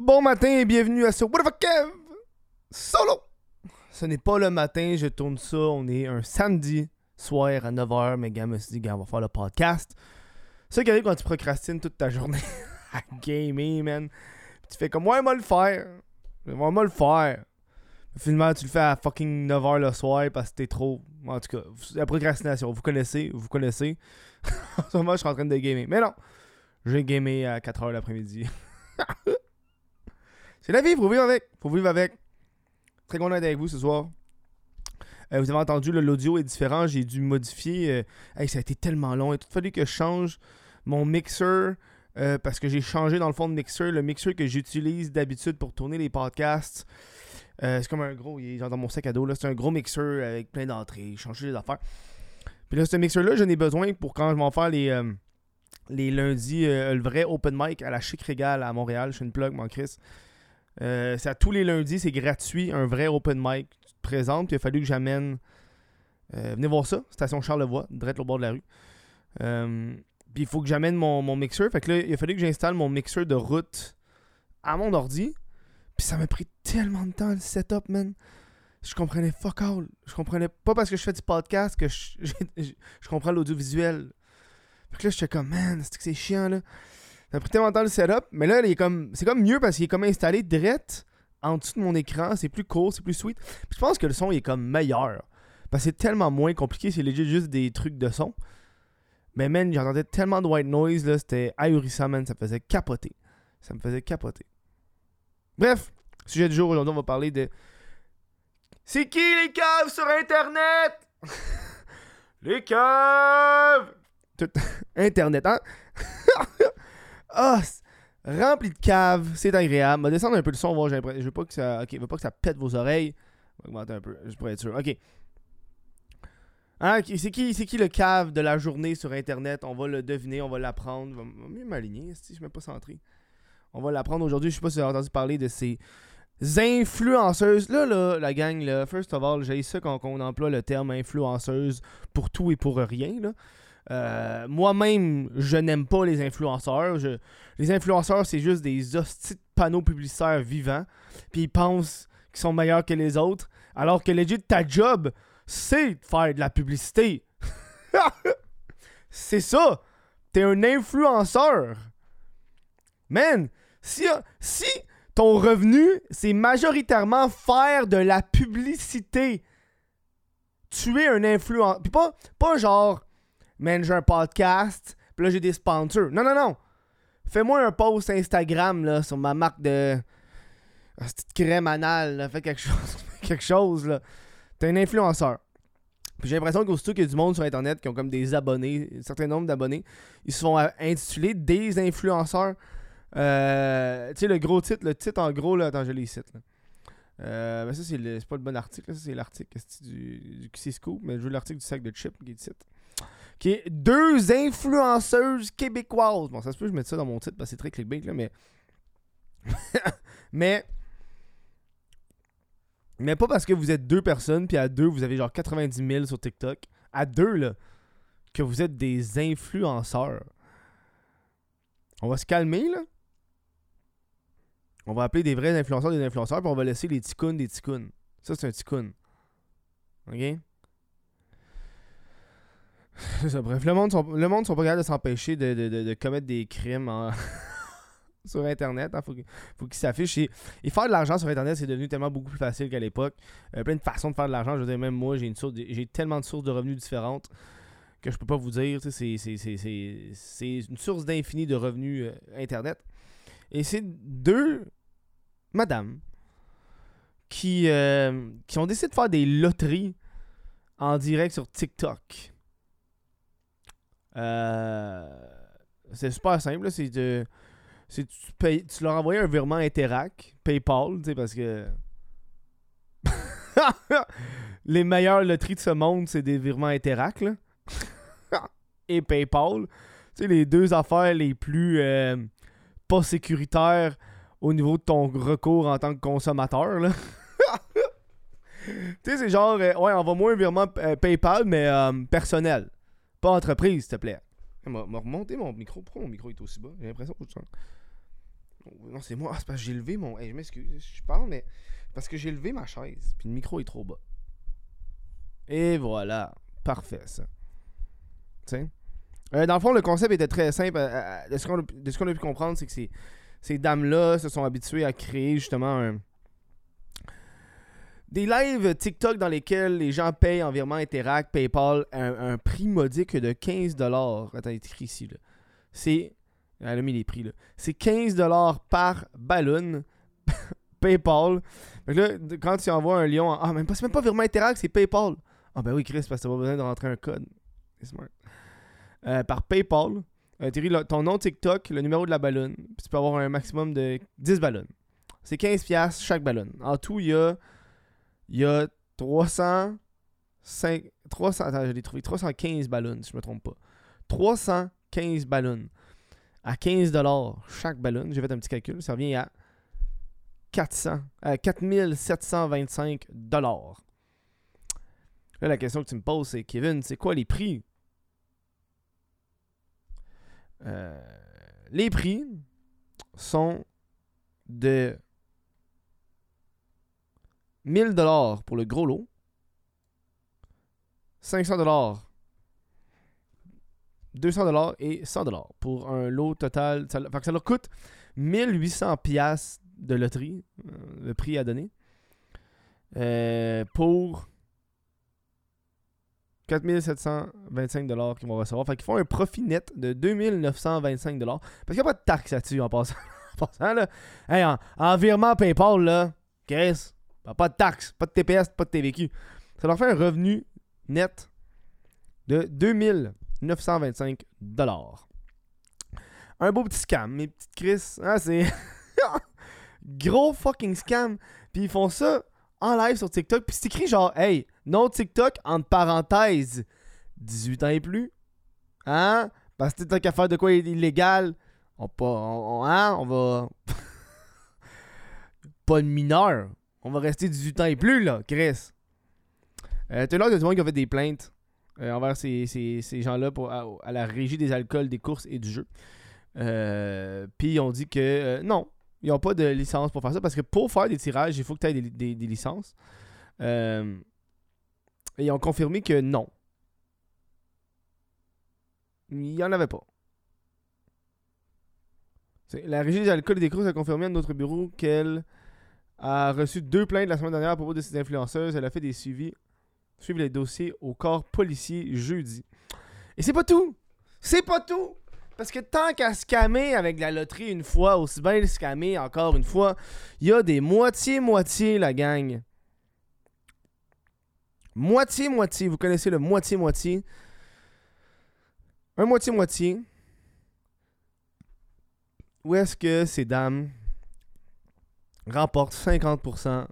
Bon matin et bienvenue à ce What the Kev? Solo Ce n'est pas le matin, je tourne ça, on est un samedi soir à 9h, mais gars me suis dit, gars, on va faire le podcast. Ça qui quand tu procrastines toute ta journée à gamer, man. Tu fais comme, ouais, moi le faire. Moi le faire. Finalement, tu le fais à fucking 9h le soir parce que t'es trop. En tout cas, la procrastination, vous connaissez, vous connaissez. en ce moment, je suis en train de gamer. Mais non, j'ai gamé à 4h l'après-midi. C'est la vie, faut vivre avec. Faut vivre avec. Très content d'être avec vous ce soir. Euh, vous avez entendu, l'audio est différent. J'ai dû modifier. Euh, ça a été tellement long. Il a tout fallu que je change mon mixer. Euh, parce que j'ai changé dans le fond de mixer. Le mixer que j'utilise d'habitude pour tourner les podcasts. c'est comme un gros. Il est dans mon sac à dos. C'est un gros mixer avec plein d'entrées. Changer les affaires. Puis là, ce mixer-là, j'en ai besoin pour quand je vais en faire les, les lundis, le vrai open mic à la Chic Régal à Montréal. Je suis une plug, mon Chris. Euh, c'est à tous les lundis, c'est gratuit, un vrai open mic. Tu te présentes, puis il a fallu que j'amène. Euh, venez voir ça, station Charlevoix, direct au bord de la rue. Euh, puis il faut que j'amène mon, mon mixeur. Fait que là, il a fallu que j'installe mon mixeur de route à mon ordi. Puis ça m'a pris tellement de temps le setup, man. Je comprenais fuck all. Je comprenais pas parce que je fais du podcast que je, je, comprends l'audiovisuel. Fait que là, j'étais comme, man, c'est que c'est chiant, là? Ça a pris tellement de temps le setup, mais là, il est comme, c'est comme mieux parce qu'il est comme installé direct en dessous de mon écran. C'est plus cool, c'est plus sweet. Puis je pense que le son il est comme meilleur. Parce que c'est tellement moins compliqué, c'est legit juste des trucs de son. Mais man, j'entendais tellement de white noise, là, c'était ahurissant, man. Ça me faisait capoter. Ça me faisait capoter. Bref, sujet du jour, aujourd'hui, on va parler de. C'est qui les caves sur Internet? les caves! Internet, hein? Ah, rempli de cave, c'est agréable. On va descendre un peu le son, voir, je veux pas que ça. Je veux pas que ça pète vos oreilles. Augmenter un peu, juste pour être sûr. Ok. Hein, c'est qui, qui le cave de la journée sur internet? On va le deviner, on va l'apprendre. On va mieux m'aligner, si je suis même pas centré. On va l'apprendre aujourd'hui. Je sais pas si vous avez entendu parler de ces influenceuses. Là, là, la gang, là, first of all, j'ai ça quand on emploie le terme influenceuse pour tout et pour rien. Là. Euh, moi-même, je n'aime pas les influenceurs. Les influenceurs, c'est juste des hosties de panneaux publicitaires vivants. Puis ils pensent qu'ils sont meilleurs que les autres. Alors que legit, ta job, c'est de faire de la publicité. c'est ça. T'es un influenceur. Man, si, si ton revenu, c'est majoritairement faire de la publicité, tu es un influenceur. Puis pas, pas genre man, j'ai un podcast, puis là, j'ai des sponsors. Non, non, non. Fais-moi un post Instagram, là, sur ma marque de. Petite crème anale, Fais quelque chose. quelque chose, là. T'es un influenceur. Puis j'ai l'impression qu'aussitôt qu'il y a du monde sur Internet qui ont comme des abonnés, un certain nombre d'abonnés, ils se font intituler des influenceurs. Euh, tu sais, le gros titre, le titre en gros, là, attends, je les cite. Euh, ben ça, c'est pas le bon article, ça, c'est l'article du, du mais je veux l'article du sac de chips qui est titre qui deux influenceuses québécoises. Bon, ça se peut je mette ça dans mon titre parce que c'est très clickbait, là, mais. mais. Mais pas parce que vous êtes deux personnes, puis à deux, vous avez genre 90 000 sur TikTok. À deux, là, que vous êtes des influenceurs. On va se calmer, là. On va appeler des vrais influenceurs des influenceurs, puis on va laisser les ticounes des ticounes. Ça, c'est un ticoun. OK? bref, le monde, sont, le monde sont pas capables de s'empêcher de, commettre des crimes sur Internet. Il hein. faut, qu'ils s'affichent. Et, faire de l'argent sur Internet, c'est devenu tellement beaucoup plus facile qu'à l'époque. Euh, plein de façons de faire de l'argent. Je veux dire, même moi, j'ai, une source j'ai tellement de sources de revenus différentes que je peux pas vous dire. C'est, une source d'infini de revenus euh, Internet. Et c'est deux madames qui, euh, qui ont décidé de faire des loteries en direct sur TikTok. Euh, c'est super simple. C'est de. Tu, leur envoies un virement Interac, PayPal, tu sais, parce que. les meilleures loteries de ce monde, c'est des virements Interac. Et PayPal. Tu sais, les deux affaires les plus euh, pas sécuritaires au niveau de ton recours en tant que consommateur, tu sais, c'est genre, euh, ouais, envoie-moi un virement PayPal, mais personnel. Pas entreprise, s'il te plaît. M'a remonté mon micro. Pourquoi mon micro est aussi bas? J'ai l'impression que je Non, c'est moi. Ah, c'est parce que j'ai levé mon. Je m'excuse. Je parle, mais. Parce que j'ai levé ma chaise. Puis le micro est trop bas. Et voilà. Parfait, ça. Sais? Euh, dans le fond, le concept était très simple. Euh, euh, de ce qu'on a, a pu comprendre, c'est que ces, ces dames-là se sont habituées à créer justement un- des lives TikTok dans lesquels les gens payent en virement Interact, PayPal, un, un prix modique de 15$. Attends, il est écrit ici. C'est. Elle a mis les prix là. C'est 15$ par ballon. PayPal. Là, quand tu envoies un lion, ah, même pas, c'est même pas virement Interact, c'est PayPal. Ah, ben oui, Chris, parce que t'as pas besoin de rentrer un code. C'est smart. Euh, par PayPal. Euh, le- ton nom TikTok, le numéro de la ballonne. Puis tu peux avoir un maximum de 10 ballons. C'est 15$ chaque ballon. En tout, il y a, il y a 300, 5, 300, attends, je l'ai trouvé, 315 ballons, si je me trompe pas. 315 ballons. À 15$ chaque ballon, j'ai fait un petit calcul, ça revient à 400, euh, 4725 dollars. Là, la question que tu me poses, c'est Kevin, c'est quoi les prix? Euh, Les prix sont de 1000 dollars pour le gros lot, 500 dollars, 200 dollars et 100 dollars pour un lot total. Ça, ça leur coûte 1800 pièces de loterie, euh, le prix à donner, euh, pour 4725 dollars qu'ils vont recevoir. Fait qu'ils font un profit net de 2925 dollars. Parce qu'il n'y a pas de taxe là-dessus en passant. en passant, là. Hey, en virement PayPal, là, Chris, pas de taxe, pas de TPS, pas de TVQ. Ça leur fait un revenu net de 2925 dollars. Un beau petit scam, mes petites Chris. Hein, c'est gros fucking scam. Puis ils font ça en live sur TikTok. Puis c'est écrit genre, hey, non TikTok, entre parenthèses, 18 ans et plus. Hein? Parce que t'as qu'à faire de quoi illégal. On, pas, on- hein? on va. pas de mineur. On va rester 18 ans et plus, là, Chris. Euh, T'as l'air de du monde qui a fait des plaintes euh, envers ces, ces- ces gens-là à, à la régie des alcools, des courses et du jeu. Euh, Puis on dit que euh, non, ils n'ont pas de licence pour faire ça parce que pour faire des tirages, il faut que tu aies des, des- licences. Et ils ont confirmé que non. Il n'y en avait pas. La régie des alcools et des courses a confirmé à notre bureau qu'elle a reçu deux plaintes la semaine dernière à propos de ces influenceuses. Elle a fait des suivis, suivre les dossiers au corps policier jeudi. Et c'est pas tout! C'est pas tout! Parce que tant qu'à scammer avec la loterie une fois, aussi bien le scammer encore une fois, il y a des moitié-moitié, la gang. Moitié-moitié, vous connaissez le moitié-moitié. Un moitié-moitié. Où est-ce que ces dames remportent 50%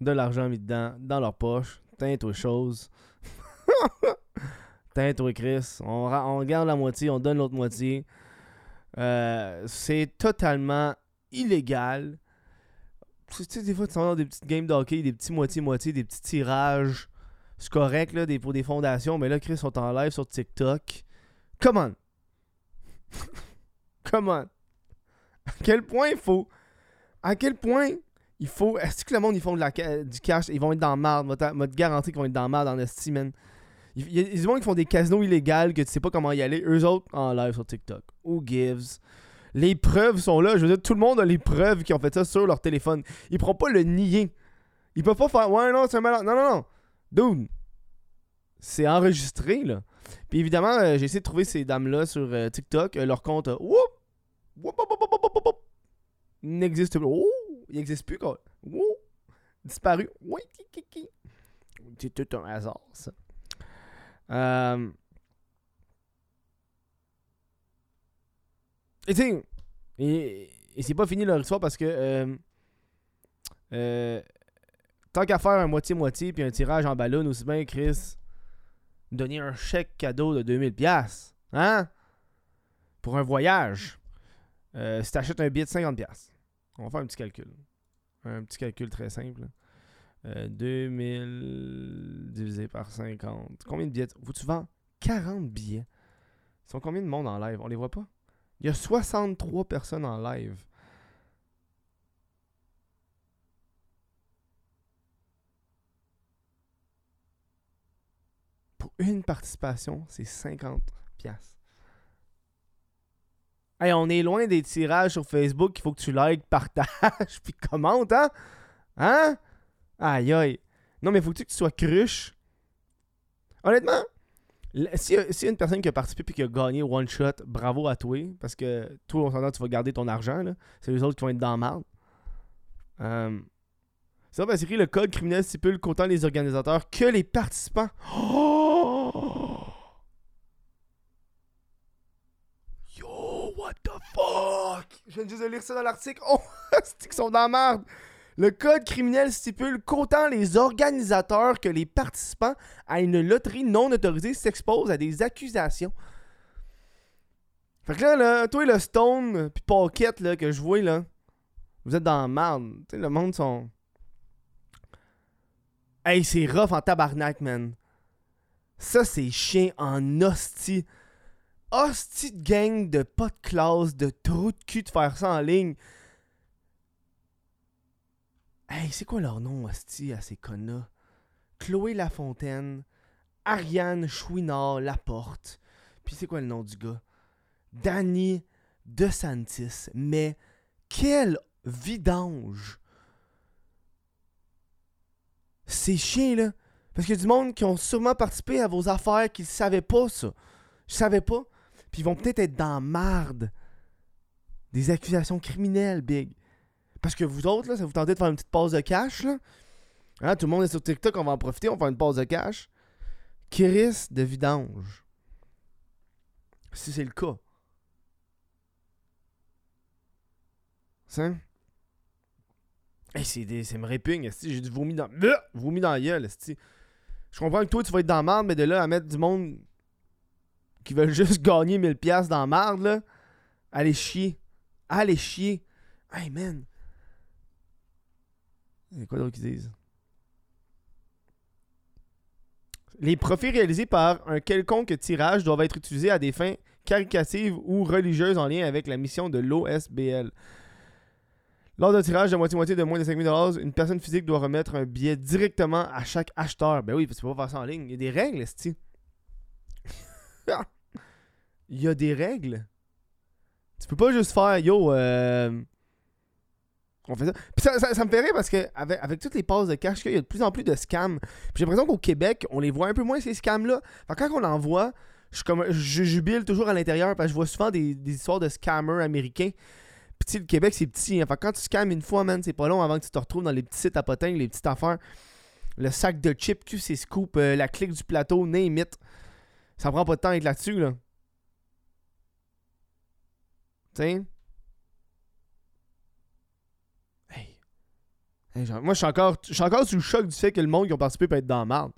de l'argent mis dedans, dans leur poche, teinte aux choses. teinte aux Chris. On, on garde la moitié, on donne l'autre moitié. Euh, c'est totalement illégal. Tu sais, des fois, tu dans des petites games de hockey, des petits moitié-moitié, des petits tirages. C'est correct là, pour des fondations, mais là, Chris sont en live sur TikTok. Come on! Come on! À quel point il faut. À quel point il faut. Est-ce que le monde, ils font de la, du cash Ils vont être dans marde. Moi, te- garantis qu'ils vont être dans marde en esti, man. Il y a des font des casinos illégaux que tu sais pas comment y aller. Eux autres, en live sur TikTok. Who gives? Les preuves sont là. Je veux dire, tout le monde a les preuves qui ont fait ça sur leur téléphone. Ils pourront pas le nier. Ils peuvent pas faire Ouais, non, c'est malade. Non, non, non. Dude. C'est enregistré, là. Puis évidemment, euh, j'ai essayé de trouver ces dames-là sur euh, TikTok. Euh, leur compte, whoop, whoop, whoop, whoop, n'existe plus. Oh, il n'existe plus, quoi. Whoop, disparu. Oui. C'est tout un hasard, ça. Euh... Et tu et, c'est pas fini leur histoire parce que euh, euh, tant qu'à faire un moitié-moitié puis un tirage en ballon, aussi bien Chris, donner un chèque cadeau de 2000 pièces, hein, pour un voyage. Euh, si t'achètes un billet de 50 pièces, on va faire un petit calcul. Un petit calcul très simple. Euh, 2000 divisé par 50. Combien de billets Vous, tu vends 40 billets? Ils sont combien de monde en live? On les voit pas? Il y a 63 personnes en live. Pour une participation, c'est 50 piastres. Hey, on est loin des tirages sur Facebook. Il faut que tu likes, partages, puis commentes, hein? Hein? Aïe, aïe. Non, mais faut que tu sois cruche? Honnêtement, si, si y a une personne qui a participé et qui a gagné one shot, bravo à toi. Parce que toi, on s'entend, tu vas garder ton argent. C'est les autres qui vont être dans merde. Euh, ça, parce écrit le code criminel stipule qu'autant les organisateurs que les participants. Oh! Yo, what the fuck? Je viens juste de lire ça dans l'article. Oh, c'est qu'ils sont dans la merde. Le code criminel stipule qu'autant les organisateurs que les participants à une loterie non autorisée s'exposent à des accusations. Fait que là, là toi le Stone puis Pocket là, que je vois là, vous êtes dans la merde. le monde sont. Hey, c'est rough en tabarnak, man. Ça, c'est chien en hostie. Hostie de gang de pas de classe, de trou de cul de faire ça en ligne. Hey, c'est quoi leur nom, hostie, à ces connes Chloé Lafontaine, Ariane Chouinard Laporte. Puis c'est quoi le nom du gars? Danny DeSantis. Mais quel vidange! Ces chiens-là. Parce qu'il y a du monde qui ont sûrement participé à vos affaires qui ne savaient pas ça. Je savais pas. Puis ils vont peut-être être dans marde. Des accusations criminelles, Big. Parce que vous autres, là, ça vous tentez de faire une petite pause de cash, là. Hein, tout le monde est sur TikTok, on va en profiter, on va faire une pause de cash. Chris de vidange. Si c'est le cas. Ça? Hey, c'est, me répugne, j'ai du vomi dans. Vomi dans la gueule, Je comprends que toi, tu vas être dans la merde, mais de là à mettre du monde qui veulent juste gagner 1000$ dans la merde, là. Allez chier. Allez chier. Hey, man. Il quoi d'autre qu'ils disent? Les profits réalisés par un quelconque tirage doivent être utilisés à des fins caricatives ou religieuses en lien avec la mission de l'OSBL. Lors d'un tirage de moitié-moitié de moins de 5000 une personne physique doit remettre un billet directement à chaque acheteur. Ben oui, parce que tu peux pas faire ça en ligne. Il y a des règles, esti. Il y a des règles. Tu peux pas juste faire yo, euh... on fait ça. Puis ça, me fait rire parce que avec, avec toutes les passes de cash, il y a de plus en plus de scams. Puis j'ai l'impression qu'au Québec, on les voit un peu moins ces scams-là. quand on en voit, je, comme, jubile toujours à l'intérieur parce que je vois souvent des, des histoires de scammers américains petit, le Québec, c'est petit. Hein. quand tu scams une fois, man, c'est pas long avant que tu te retrouves dans les petits sites à les petites affaires. Le sac de chips, QC Scoop, euh, la clique du plateau, name it. Ça prend pas de temps avec là-dessus, là. Tiens. Hey. moi, je suis encore, encore sous le choc du fait que le monde qui a participé peut être dans la merde.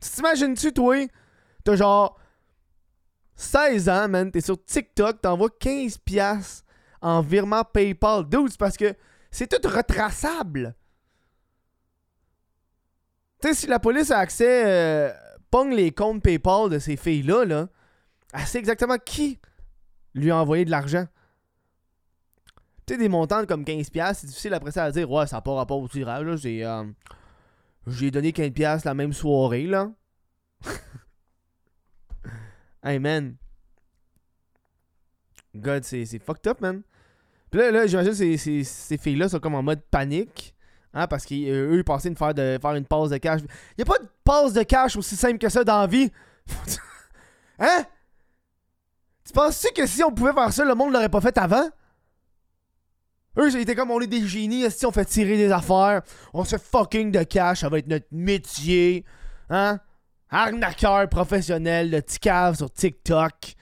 Tu t'imagines-tu, toi? T'as genre 16 ans, man. T'es sur TikTok, t'envoies 15$ en virement PayPal. Dude, parce que c'est tout retraçable. Tu sais, si la police a accès, euh, pogne les comptes PayPal de ces filles-là, là, elle sait exactement qui lui a envoyé de l'argent. Tu sais, des montants comme 15$, c'est difficile après ça à dire, ouais, ça n'a pas rapport au tirage, là. J'ai, euh, j'ai donné 15$ la même soirée, là. hey, man. God, c'est fucked up, man. Puis là, là j'imagine que ces, ces, filles-là sont comme en mode panique. Hein, parce qu'eux, ils pensaient de faire, de faire une pause de cash. Il a pas de pause de cash aussi simple que ça dans la vie. hein? Tu penses-tu que si on pouvait faire ça, le monde l'aurait pas fait avant? Eux, ils étaient comme on est des génies, si on fait tirer des affaires, on se fait fucking de cash, ça va être notre métier. Hein? Arnaqueur professionnel de Ticave sur TikTok.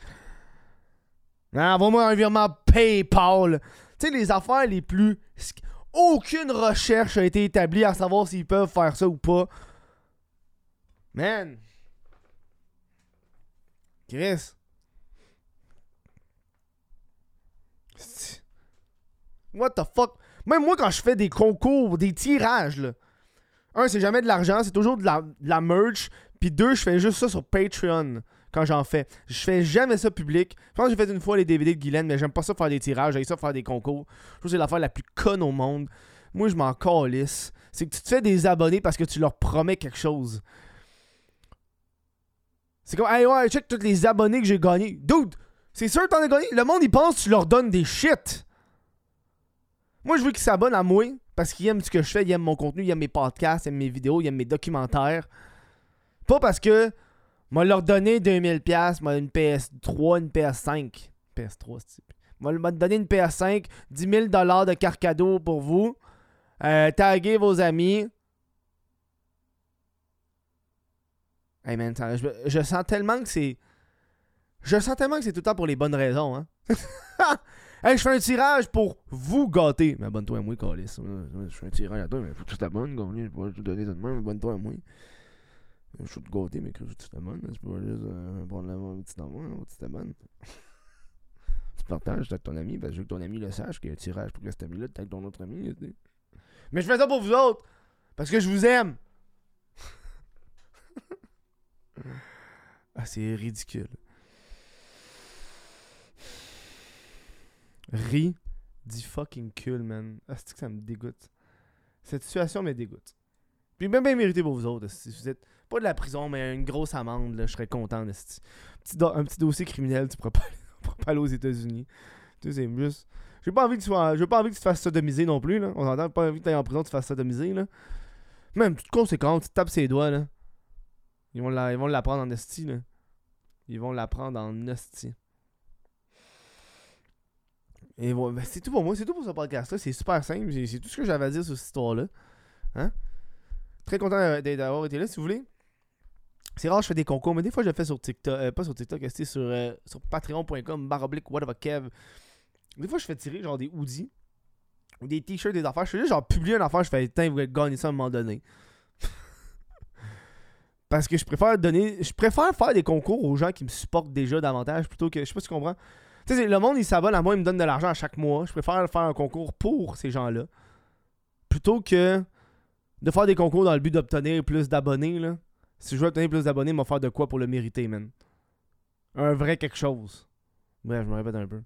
Hein, envoie-moi un virement PayPal. Tu sais, les affaires les plus. Aucune recherche a été établie à savoir s'ils peuvent faire ça ou pas. Man. Chris. What the fuck? Même moi, quand je fais des concours, des tirages, là. Un, c'est jamais de l'argent, c'est toujours de la, merch. Puis deux, je fais juste ça sur Patreon quand j'en fais. Je fais jamais ça public. Je pense que j'ai fait une fois les DVD de Guylaine, mais j'aime pas ça faire des tirages, j'aime ça faire des concours. Je trouve que c'est l'affaire la plus conne au monde. Moi, je m'en calisse. C'est que tu te fais des abonnés parce que tu leur promets quelque chose. C'est comme, hey ouais, check tous les abonnés que j'ai gagnés. Dude, c'est sûr que t'en as gagné. Le monde, il pense que tu leur donnes des shit. Moi, je veux qu'ils s'abonnent à moi parce qu'ils aiment ce que je fais, ils aiment mon contenu, ils aiment mes podcasts, ils aiment mes vidéos, ils aiment mes documentaires. Pas parce que moi leur donner 2000$, moi une PS3, une PS5. PS3, c'est. Moi m'a donner une PS5, 10 000$ de carte cadeau pour vous. Euh, taguez vos amis. Hey man, je, je sens tellement que c'est. Je sens tellement que c'est tout le temps pour les bonnes raisons, hein. hey, je fais un tirage pour vous gâter. Mais abonne-toi à moi, Calis. Je fais un tirage à toi, mais faut que tu t'abonnes. Je peux pas donner de même, abonne-toi à moi. Je suis te gâter, mais que tu t'abonnes. Je peux pas juste prendre un petit envoi, tu t'abonnes. tu partages avec ton ami, parce que je veux que ton ami le sache qu'il y a un tirage pour que cet ami-là avec ton autre ami. Mais je fais ça pour vous autres, parce que je vous aime. ah, c'est ridicule. Fucking cool, man. Ah, c'est que ça me dégoûte? Cette situation me dégoûte. Puis même bien mérité pour vous autres. Si vous êtes pas de la prison, mais une grosse amende, là, je serais content. De un petit dossier criminel, tu pourrais pas, pas aller aux États-Unis. Tu sais, c'est juste. J'ai pas envie que tu sois. J'ai pas envie que tu te fasses sodomiser non plus, là. On entend pas envie que tu en prison, tu te fasses sodomiser, là. Même, toute conséquence, tu tapes ses doigts, là. Ils vont l'apprendre en esti, là. Ils vont l'apprendre en esti. Et voilà, ben, c'est tout pour moi, c'est tout pour ce podcast-là. C'est super simple. C'est tout ce que j'avais à dire sur cette histoire-là. Hein? Très content d'avoir été là, si vous voulez. C'est rare, je fais des concours, mais des fois, je le fais sur TikTok. Euh, pas sur TikTok, c'est sur, euh, patreon.com, baroblique, kev. Des fois, je fais tirer genre des hoodies ou des t-shirts, des affaires. Je fais juste genre publier une affaire, je fais, tiens, vous gagner ça à un moment donné. Parce que je préfère donner. Je préfère faire des concours aux gens qui me supportent déjà davantage plutôt que. Je sais pas si tu comprends. Tu sais, le monde, il s'abonne à moi, il me donne de l'argent à chaque mois. Je préfère faire un concours pour ces gens-là. Plutôt que de faire des concours dans le but d'obtenir plus d'abonnés, là. Si je veux obtenir plus d'abonnés, il faire de quoi pour le mériter, man? Un vrai quelque chose. Bref, je me répète un peu.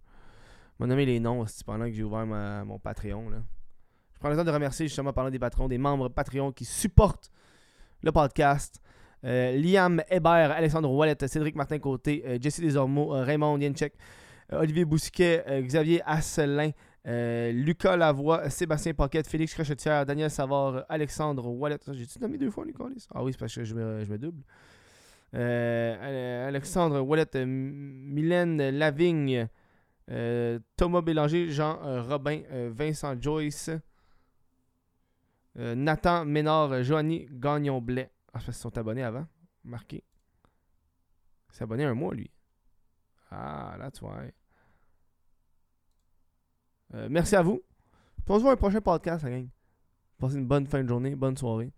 Mon nommé les noms pendant que j'ai ouvert mon Patreon. Là. Je prends le temps de remercier justement parlant des patrons, des membres Patreon qui supportent le podcast. Euh, Liam Hébert, Alexandre Wallet, Cédric Martin Côté, euh, Jesse Desormeaux, euh, Raymond Yenchek, Olivier Bousquet, Xavier Asselin, Lucas Lavoie, Sébastien Paquette, Félix Crochetière, Daniel Savard, Alexandre Wallet. J'ai-tu nommé deux fois, Nicolas Ah oui, c'est parce que je me, je double. Alexandre Wallet, Mylène Lavigne, Thomas Bélanger, Jean Robin, Vincent Joyce, Nathan Ménard, Joanny Gagnon-Blais. Ah, parce qu'ils sont abonnés avant. Marqué. S'est abonné un mois, lui. Ah, là, tu vois. Euh, merci à vous. on se voit un prochain podcast, la gang. Passez une bonne fin de journée, bonne soirée.